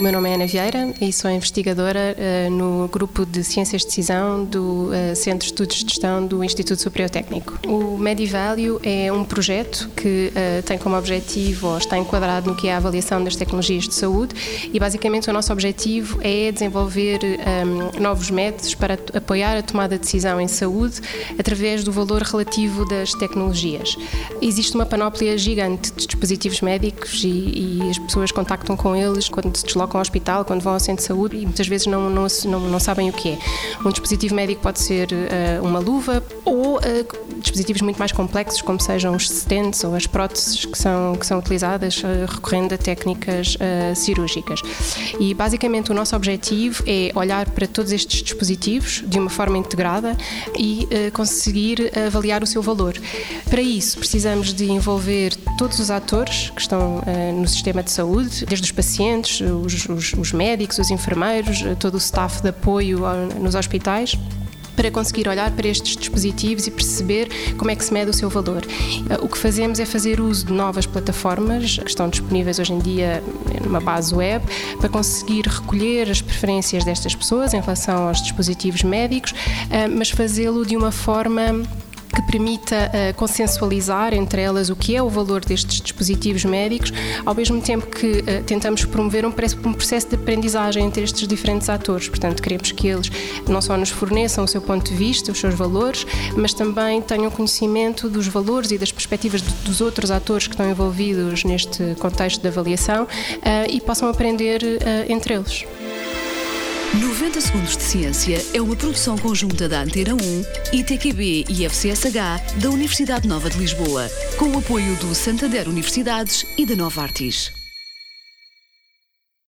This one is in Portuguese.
O meu nome é Ana Vieira e sou investigadora uh, no grupo de Ciências de Decisão do uh, Centro de Estudos de Gestão do Instituto Superior Técnico. O Medivalue é um projeto que uh, tem como objetivo, ou está enquadrado no que é a avaliação das tecnologias de saúde e basicamente o nosso objetivo é desenvolver um, novos métodos para apoiar a tomada de decisão em saúde através do valor relativo das tecnologias. Existe uma panóplia gigante de dispositivos médicos e, e as pessoas contactam com eles quando se deslocam ao hospital, quando vão ao centro de saúde e muitas vezes não, não, não, não sabem o que é. Um dispositivo médico pode ser uh, uma luva ou uh, dispositivos muito mais complexos, como sejam os stents ou as próteses que são, que são utilizadas uh, recorrendo a técnicas cirúrgicas. E basicamente o nosso objetivo é olhar para todos estes dispositivos de uma forma integrada e conseguir avaliar o seu valor. Para isso, precisamos de envolver todos os atores que estão no sistema de saúde, desde os pacientes, os os, os, médicos, os enfermeiros, todo o staff de apoio nos hospitais para conseguir olhar para estes dispositivos e perceber como é que se mede o seu valor. O que fazemos é fazer uso de novas plataformas que estão disponíveis hoje em dia numa base web para conseguir recolher as preferências destas pessoas em relação aos dispositivos médicos, eh, mas fazê-lo de uma forma que permita uh, consensualizar entre elas o que é o valor destes dispositivos médicos, ao mesmo tempo que uh, tentamos promover um, um, processo de aprendizagem entre estes diferentes atores. Portanto, queremos que eles não só nos forneçam o seu ponto de vista, os seus valores, mas também tenham conhecimento dos valores e das perspectivas de, dos outros atores que estão envolvidos neste contexto de avaliação uh, e possam aprender entre eles. 90 Segundos de Ciência é uma produção conjunta da Antena 1, ITQB e FCSH da Universidade Nova de Lisboa, com o apoio do Santander Universidades e da Nova Artis.